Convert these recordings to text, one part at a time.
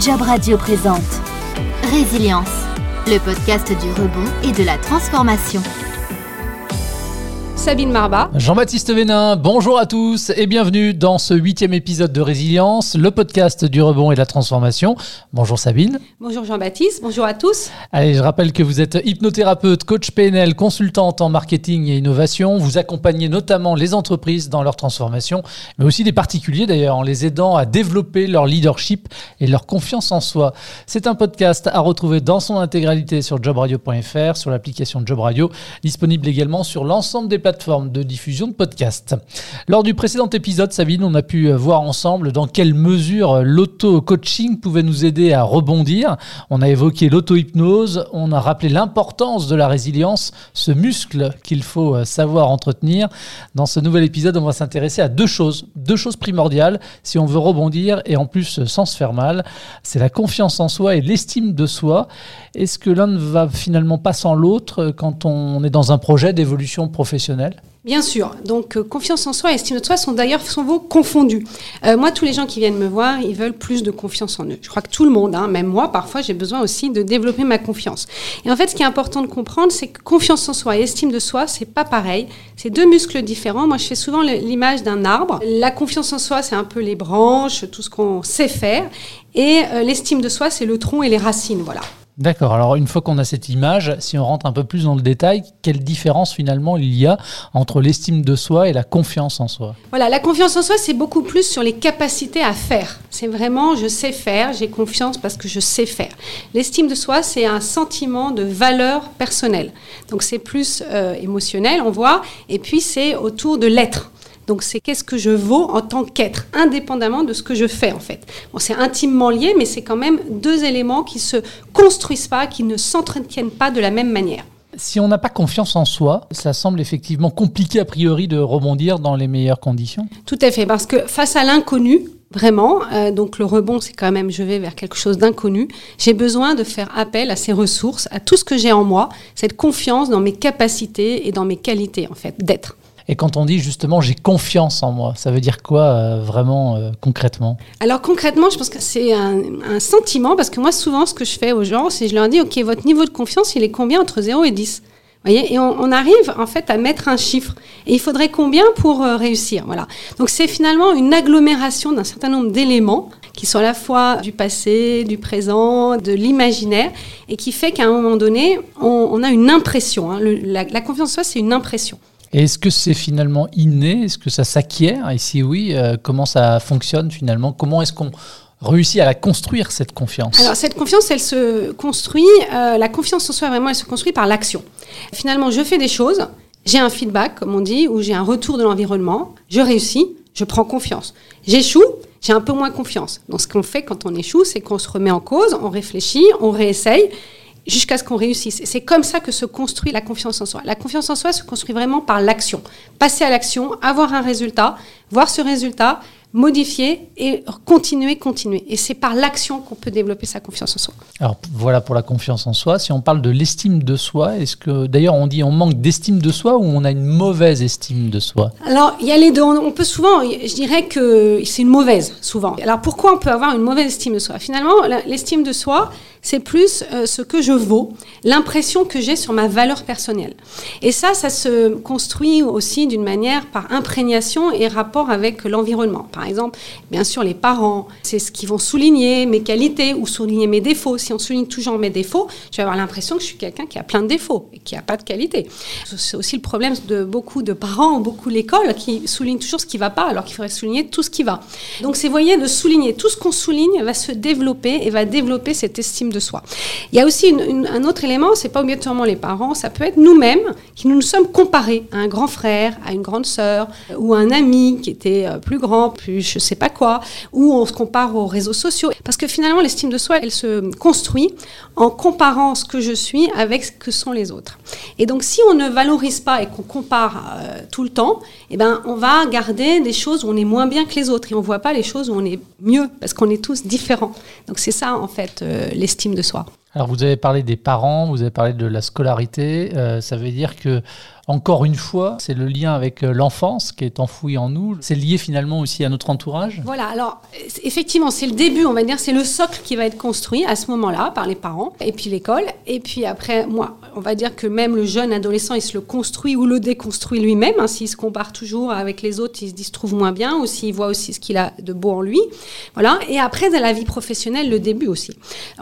Job Radio présente Résilience, le podcast du rebond et de la transformation. Sabine Marba. Jean-Baptiste Vénin, bonjour à tous et bienvenue dans ce huitième épisode de Résilience, le podcast du rebond et de la transformation. Bonjour Sabine. Bonjour Jean-Baptiste, bonjour à tous. Allez, je rappelle que vous êtes hypnothérapeute, coach PNL, consultante en marketing et innovation. Vous accompagnez notamment les entreprises dans leur transformation, mais aussi des particuliers d'ailleurs, en les aidant à développer leur leadership et leur confiance en soi. C'est un podcast à retrouver dans son intégralité sur jobradio.fr, sur l'application Job Radio, disponible également sur l'ensemble des plateformes plateforme de diffusion de podcasts. Lors du précédent épisode, Sabine, on a pu voir ensemble dans quelle mesure l'auto-coaching pouvait nous aider à rebondir. On a évoqué l'auto-hypnose, on a rappelé l'importance de la résilience, ce muscle qu'il faut savoir entretenir. Dans ce nouvel épisode, on va s'intéresser à deux choses, deux choses primordiales si on veut rebondir et en plus sans se faire mal. C'est la confiance en soi et l'estime de soi. Est-ce que l'un ne va finalement pas sans l'autre quand on est dans un projet d'évolution professionnelle? Bien sûr. Donc, euh, confiance en soi et estime de soi sont d'ailleurs souvent confondus. Euh, moi, tous les gens qui viennent me voir, ils veulent plus de confiance en eux. Je crois que tout le monde, hein, même moi, parfois, j'ai besoin aussi de développer ma confiance. Et en fait, ce qui est important de comprendre, c'est que confiance en soi et estime de soi, c'est pas pareil. C'est deux muscles différents. Moi, je fais souvent l'image d'un arbre. La confiance en soi, c'est un peu les branches, tout ce qu'on sait faire. Et euh, l'estime de soi, c'est le tronc et les racines. Voilà. D'accord. Alors une fois qu'on a cette image, si on rentre un peu plus dans le détail, quelle différence finalement il y a entre l'estime de soi et la confiance en soi? Voilà, la confiance en soi, c'est beaucoup plus sur les capacités à faire. C'est vraiment je sais faire, j'ai confiance parce que je sais faire. L'estime de soi, c'est un sentiment de valeur personnelle. Donc c'est plus euh, émotionnel, on voit, et puis c'est autour de l'être. Donc c'est qu'est-ce que je vaux en tant qu'être, indépendamment de ce que je fais en fait. Bon, c'est intimement lié, mais c'est quand même deux éléments qui se construisent pas, qui ne s'entretiennent pas de la même manière. Si on n'a pas confiance en soi, ça semble effectivement compliqué a priori de rebondir dans les meilleures conditions. Tout à fait, parce que face à l'inconnu, vraiment, euh, donc le rebond, c'est quand même je vais vers quelque chose d'inconnu. J'ai besoin de faire appel à ces ressources, à tout ce que j'ai en moi, cette confiance dans mes capacités et dans mes qualités en fait d'être. Et quand on dit justement j'ai confiance en moi, ça veut dire quoi euh, vraiment euh, concrètement? Alors concrètement, je pense que c'est un, sentiment, parce que moi souvent ce que je fais aux gens, c'est je leur dis, ok, votre niveau de confiance, il est combien entre 0 et 10 Voyez? Et on, arrive en fait à mettre un chiffre. Et il faudrait combien pour euh, réussir? Voilà. Donc c'est finalement une agglomération d'un certain nombre d'éléments qui sont à la fois du passé, du présent, de l'imaginaire, et qui fait qu'à un moment donné, on, a une impression. Hein. la, la confiance en soi, c'est une impression est-ce que c'est finalement inné? Est-ce que ça s'acquiert? Et si oui, euh, comment ça fonctionne finalement? Comment est-ce qu'on réussit à la construire, cette confiance? Alors, cette confiance, elle se construit, euh, la confiance en soi, vraiment, elle se construit par l'action. Finalement, je fais des choses, j'ai un feedback, comme on dit, ou j'ai un retour de l'environnement, je réussis, je prends confiance. J'échoue, j'ai un peu moins confiance. Donc, ce qu'on fait quand on échoue, c'est qu'on se remet en cause, on réfléchit, on réessaye, jusqu'à ce qu'on réussisse. C'est comme ça que se construit la confiance en soi. La confiance en soi se construit vraiment par l'action. Passer à l'action, avoir un résultat, voir ce résultat, modifier et continuer, continuer. Et c'est par l'action qu'on peut développer sa confiance en soi. Alors voilà pour la confiance en soi. Si on parle de l'estime de soi, est-ce que d'ailleurs on dit on manque d'estime de soi ou on a une mauvaise estime de soi? Alors il y a les deux. On peut souvent, je dirais que c'est une mauvaise souvent. Alors pourquoi on peut avoir une mauvaise estime de soi? Finalement, l'estime de soi, c'est plus euh, ce que je vaux, l'impression que j'ai sur ma valeur personnelle. Et ça, ça se construit aussi d'une manière par imprégnation et rapport avec l'environnement. Par exemple, bien sûr, les parents, c'est ce qui vont souligner mes qualités ou souligner mes défauts. Si on souligne toujours mes défauts, je vais avoir l'impression que je suis quelqu'un qui a plein de défauts et qui n'a pas de qualité. C'est aussi le problème de beaucoup de parents, beaucoup l'école, qui soulignent toujours ce qui ne va pas alors qu'il faudrait souligner tout ce qui va. Donc, c'est, voyez, de souligner tout ce qu'on souligne va se développer et va développer cette estime de soi. Il y a aussi un autre élément, c'est pas obligatoirement les parents, ça peut être nous-mêmes qui nous, nous sommes comparés à un grand frère, à une grande sœur ou à un ami qui était euh, plus grand, plus je sais pas quoi, ou on se compare aux réseaux sociaux. Parce que finalement, l'estime de soi, elle se construit en comparant ce que je suis avec ce que sont les autres. Et donc, si on ne valorise pas et qu'on compare euh, tout le temps, eh ben, on va garder des choses où on est moins bien que les autres et on voit pas les choses où on est mieux parce qu'on est tous différents. Donc, c'est ça, en fait, euh, l'estime de soi. Alors vous avez parlé des parents, vous avez parlé de la scolarité. Euh, ça veut dire que encore une fois, c'est le lien avec euh, l'enfance qui est enfoui en nous. C'est lié finalement aussi à notre entourage. Voilà, alors effectivement, c'est le début, on va dire, c'est le socle qui va être construit à ce moment-là par les parents et puis l'école. Et puis après, moi, on va dire que même le jeune adolescent, il se le construit ou le déconstruit lui-même. Hein, s'il se compare toujours avec les autres, il se trouve moins bien ou s'il voit aussi ce qu'il a de beau en lui. Voilà. Et après, dans la vie professionnelle, le début aussi.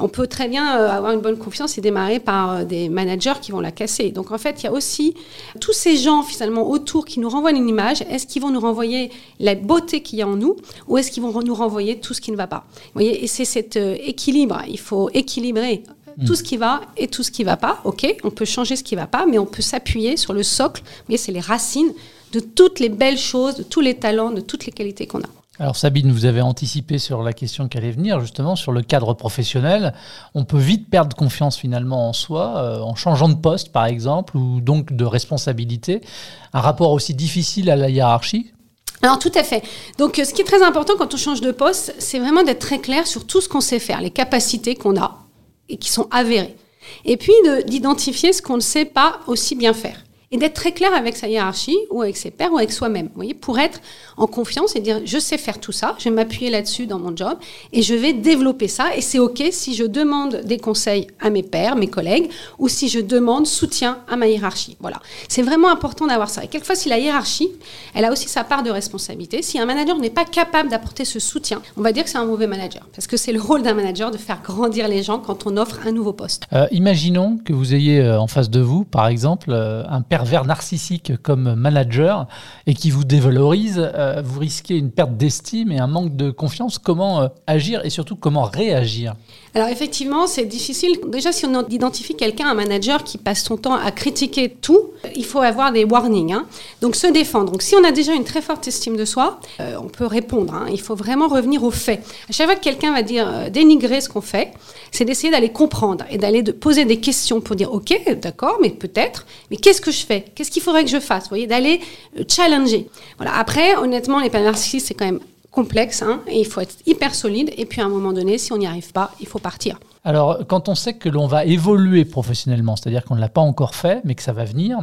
On peut très bien euh, avoir une bonne confiance et démarrer par euh, des managers qui vont la casser. Donc en fait, il y a aussi tous ces gens finalement autour qui nous renvoient une image, est-ce qu'ils vont nous renvoyer la beauté qu'il y a en nous ou est-ce qu'ils vont nous renvoyer tout ce qui ne va pas? Vous voyez, et c'est cet euh, équilibre. Il faut équilibrer hmm. tout ce qui va et tout ce qui ne va pas. Ok, on peut changer ce qui ne va pas, mais on peut s'appuyer sur le socle. Mais c'est les racines de toutes les belles choses, de tous les talents, de toutes les qualités qu'on a. Alors Sabine, vous avez anticipé sur la question qui allait venir, justement sur le cadre professionnel. On peut vite perdre confiance finalement en soi, euh, en changeant de poste par exemple, ou donc de responsabilité. Un rapport aussi difficile à la hiérarchie? Alors tout à fait. Donc ce qui est très important quand on change de poste, c'est vraiment d'être très clair sur tout ce qu'on sait faire, les capacités qu'on a et qui sont avérées. Et puis d'identifier ce qu'on ne sait pas aussi bien faire et d'être très clair avec sa hiérarchie ou avec ses pairs ou avec soi-même. Voyez, pour être en confiance et dire je sais faire tout ça, je vais m'appuyer là-dessus dans mon job et je vais développer ça. Et c'est ok si je demande des conseils à mes pairs, mes collègues, ou si je demande soutien à ma hiérarchie. Voilà, c'est vraiment important d'avoir ça. Et quelquefois, si la hiérarchie, elle a aussi sa part de responsabilité. Si un manager n'est pas capable d'apporter ce soutien, on va dire que c'est un mauvais manager, parce que c'est le rôle d'un manager de faire grandir les gens quand on offre un nouveau poste. Euh, imaginons que vous ayez euh, en face de vous, par exemple, euh, un père pervers narcissique comme manager et qui vous dévalorise, euh, vous risquez une perte d'estime et un manque de confiance. Comment euh, agir et surtout comment réagir? Alors effectivement, c'est difficile. Déjà, si on identifie quelqu'un, un manager qui passe son temps à critiquer tout, il faut avoir des warnings. Hein. Donc se défendre. Donc si on a déjà une très forte estime de soi, euh, on peut répondre. Hein. Il faut vraiment revenir aux faits. À chaque fois que quelqu'un va dire dénigrer ce qu'on fait, c'est d'essayer d'aller comprendre et d'aller poser des questions pour dire ok, d'accord, mais peut-être, mais qu'est-ce que je fais? Qu'est-ce qu'il faudrait que je fasse? Vous voyez, d'aller euh, challenger. Voilà. Après, honnêtement, les narcissiques, c'est quand même complexe hein, et il faut être hyper solide. Et puis à un moment donné, si on n'y arrive pas, il faut partir. Alors, quand on sait que l'on va évoluer professionnellement, c'est-à-dire qu'on ne l'a pas encore fait, mais que ça va venir,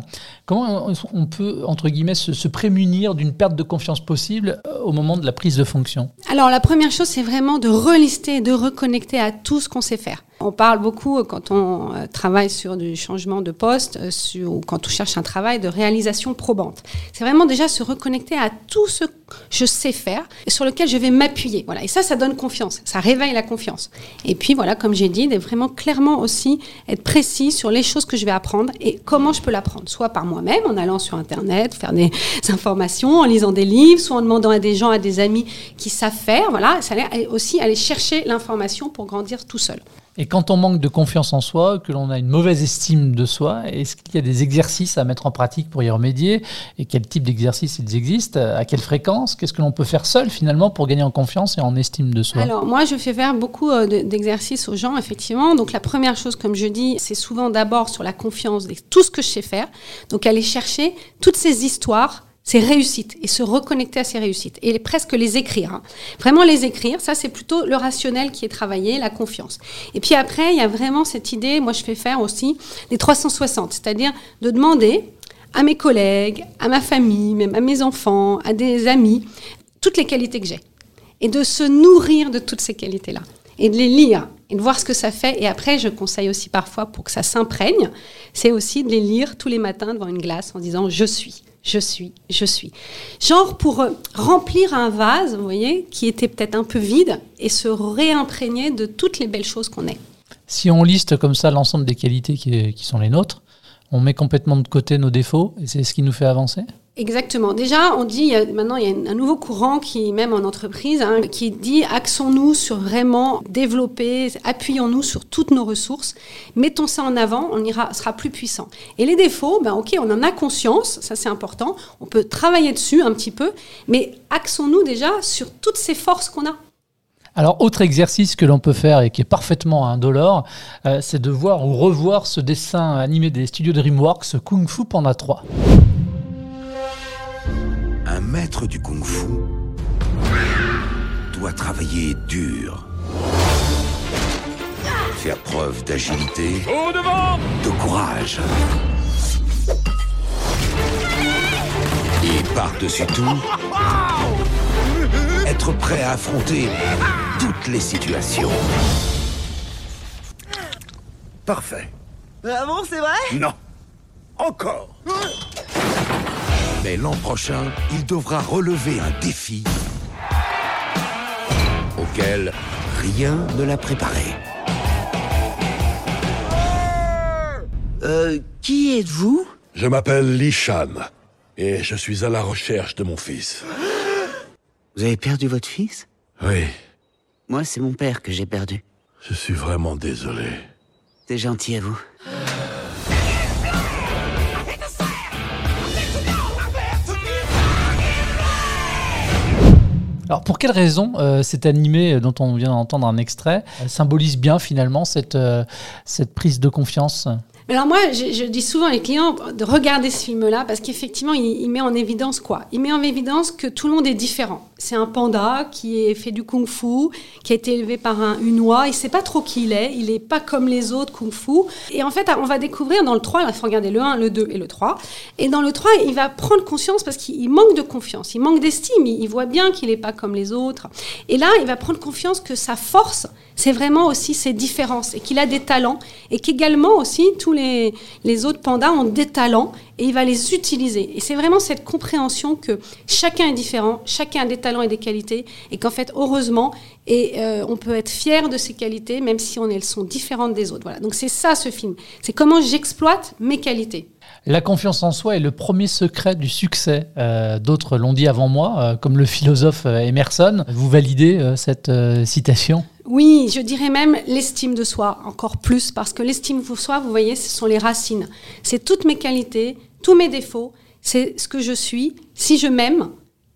comment on peut, entre guillemets, se, prémunir d'une perte de confiance possible euh, au moment de la prise de fonction? Alors, la première chose, c'est vraiment de relister, de reconnecter à tout ce qu'on sait faire. On parle beaucoup euh, quand on euh, travaille sur du changement de poste ou quand on cherche un travail de réalisation probante. C'est vraiment déjà se reconnecter à tout ce que je sais faire et sur lequel je vais m'appuyer. Voilà. Et ça, ça donne confiance, ça réveille la confiance. Et puis voilà, comme j'ai de vraiment clairement aussi être précis sur les choses que je vais apprendre et comment je peux l'apprendre. Soit par moi-même, en allant sur Internet, faire des informations, en lisant des livres, soit en demandant à des gens, à des amis qui savent faire. Voilà, ça aussi aller chercher l'information pour grandir tout seul. Et quand on manque de confiance en soi, que l'on a une mauvaise estime de soi, est-ce qu'il y a des exercices à mettre en pratique pour y remédier? Et quel type d'exercices ils existent? À quelle fréquence? Qu'est-ce que l'on peut faire seul finalement pour gagner en confiance et en estime de soi? Alors moi, je fais faire beaucoup euh, d'exercices aux gens, effectivement. Donc la première chose, comme je dis, c'est souvent d'abord sur la confiance, tout ce que je sais faire. Donc aller chercher toutes ces histoires ses réussites et se reconnecter à ses réussites et presque les écrire. Hein. Vraiment les écrire, ça c'est plutôt le rationnel qui est travaillé, la confiance. Et puis après, il y a vraiment cette idée, moi je fais faire aussi des 360, c'est-à-dire de demander à mes collègues, à ma famille, même à mes enfants, à des amis, toutes les qualités que j'ai. Et de se nourrir de toutes ces qualités-là. Et de les lire et de voir ce que ça fait. Et après, je conseille aussi parfois pour que ça s'imprègne, c'est aussi de les lire tous les matins devant une glace en disant je suis je suis, je suis. Genre pour euh, remplir un vase, vous voyez, qui était peut-être un peu vide et se réimprégner de toutes les belles choses qu'on est. Si on liste comme ça l'ensemble des qualités qui, qui sont les nôtres, on met complètement de côté nos défauts et c'est ce qui nous fait avancer? Exactement. Déjà, on dit, maintenant, il y a un nouveau courant qui, même en entreprise, hein, qui dit axons-nous sur vraiment développer, appuyons-nous sur toutes nos ressources, mettons ça en avant, on ira, sera plus puissant. Et les défauts, ben, ok, on en a conscience, ça c'est important, on peut travailler dessus un petit peu, mais axons-nous déjà sur toutes ces forces qu'on a. Alors, autre exercice que l'on peut faire et qui est parfaitement indolore, euh, c'est de voir ou revoir ce dessin animé des studios DreamWorks, Kung Fu Panda 3 un maître du kung-fu doit travailler dur, faire preuve d'agilité, Au devant de courage. Et par-dessus tout, être prêt à affronter toutes les situations. Parfait. Ah bon, c'est vrai? Non. Encore. Mais l'an prochain, il devra relever un défi auquel rien ne l'a préparé. Euh, qui êtes-vous? Je m'appelle Lishan et je suis à la recherche de mon fils. Vous avez perdu votre fils? Oui, Moi, c'est mon père que j'ai perdu. je suis vraiment désolé. C'est gentil à vous. Alors pour quelle raison euh, cet animé dont on vient d'entendre un extrait euh, symbolise bien finalement cette, euh, cette prise de confiance? Alors moi, je, dis souvent les clients de regarder ce film-là parce qu'effectivement, il, met en évidence quoi? Il met en évidence que tout le monde est différent. C'est un panda qui est fait du kung-fu, qui a été élevé par un, une oie. Il sait pas trop qui il est. Il est pas comme les autres kung-fu. Et en fait, on va découvrir dans le 3, il faut regarder le 1, le 2 et le 3. Et dans le 3, il va prendre conscience parce qu'il il manque de confiance, il manque d'estime. Il, il voit bien qu'il est pas comme les autres. Et là, il va prendre confiance que sa force, c'est vraiment aussi ses différences et qu'il a des talents et qu'également aussi tous les, autres pandas ont des talents et il va les utiliser. Et c'est vraiment cette compréhension que chacun est différent, chacun a des talents et des qualités et qu'en fait, heureusement, et euh, on peut être fier de ses qualités même si on, elles sont différentes des autres. Voilà. Donc c'est ça ce film. C'est comment j'exploite mes qualités. La confiance en soi est le premier secret du succès. Euh, D'autres l'ont dit avant moi, euh, comme le philosophe Emerson. Vous validez cette citation? Oui, je dirais même l'estime de soi, encore plus, parce que l'estime de soi, vous voyez, ce sont les racines. C'est toutes mes qualités, tous mes défauts, c'est ce que je suis. Si je m'aime,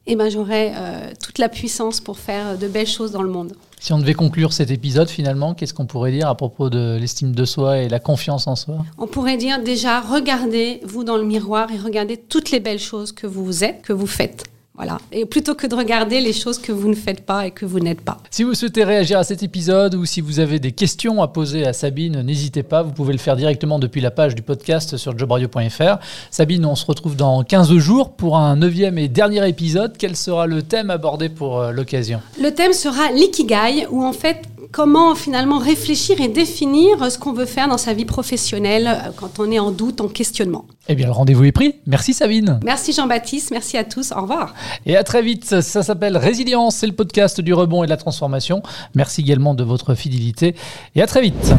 eh ben, j'aurai euh, toute la puissance pour faire de belles choses dans le monde. Si on devait conclure cet épisode finalement, qu'est-ce qu'on pourrait dire à propos de l'estime de soi et la confiance en soi? On pourrait dire déjà, regardez-vous dans le miroir et regardez toutes les belles choses que vous êtes, que vous faites. Voilà. Et plutôt que de regarder les choses que vous ne faites pas et que vous n'êtes pas. Si vous souhaitez réagir à cet épisode ou si vous avez des questions à poser à Sabine, n'hésitez pas, vous pouvez le faire directement depuis la page du podcast sur jobradio.fr. Sabine, on se retrouve dans 15 jours pour un neuvième et dernier épisode. Quel sera le thème abordé pour euh, l'occasion? Le thème sera l'ikigai, où en fait, comment finalement réfléchir et définir ce qu'on veut faire dans sa vie professionnelle euh, quand on est en doute, en questionnement. Eh bien, le rendez-vous est pris. Merci Sabine. Merci Jean-Baptiste, merci à tous, au revoir. Et à très vite. Ça s'appelle Résilience, c'est le podcast du rebond et de la transformation. Merci également de votre fidélité et à très vite.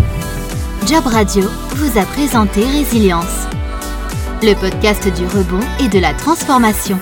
Job Radio vous a présenté Résilience, le podcast du rebond et de la transformation.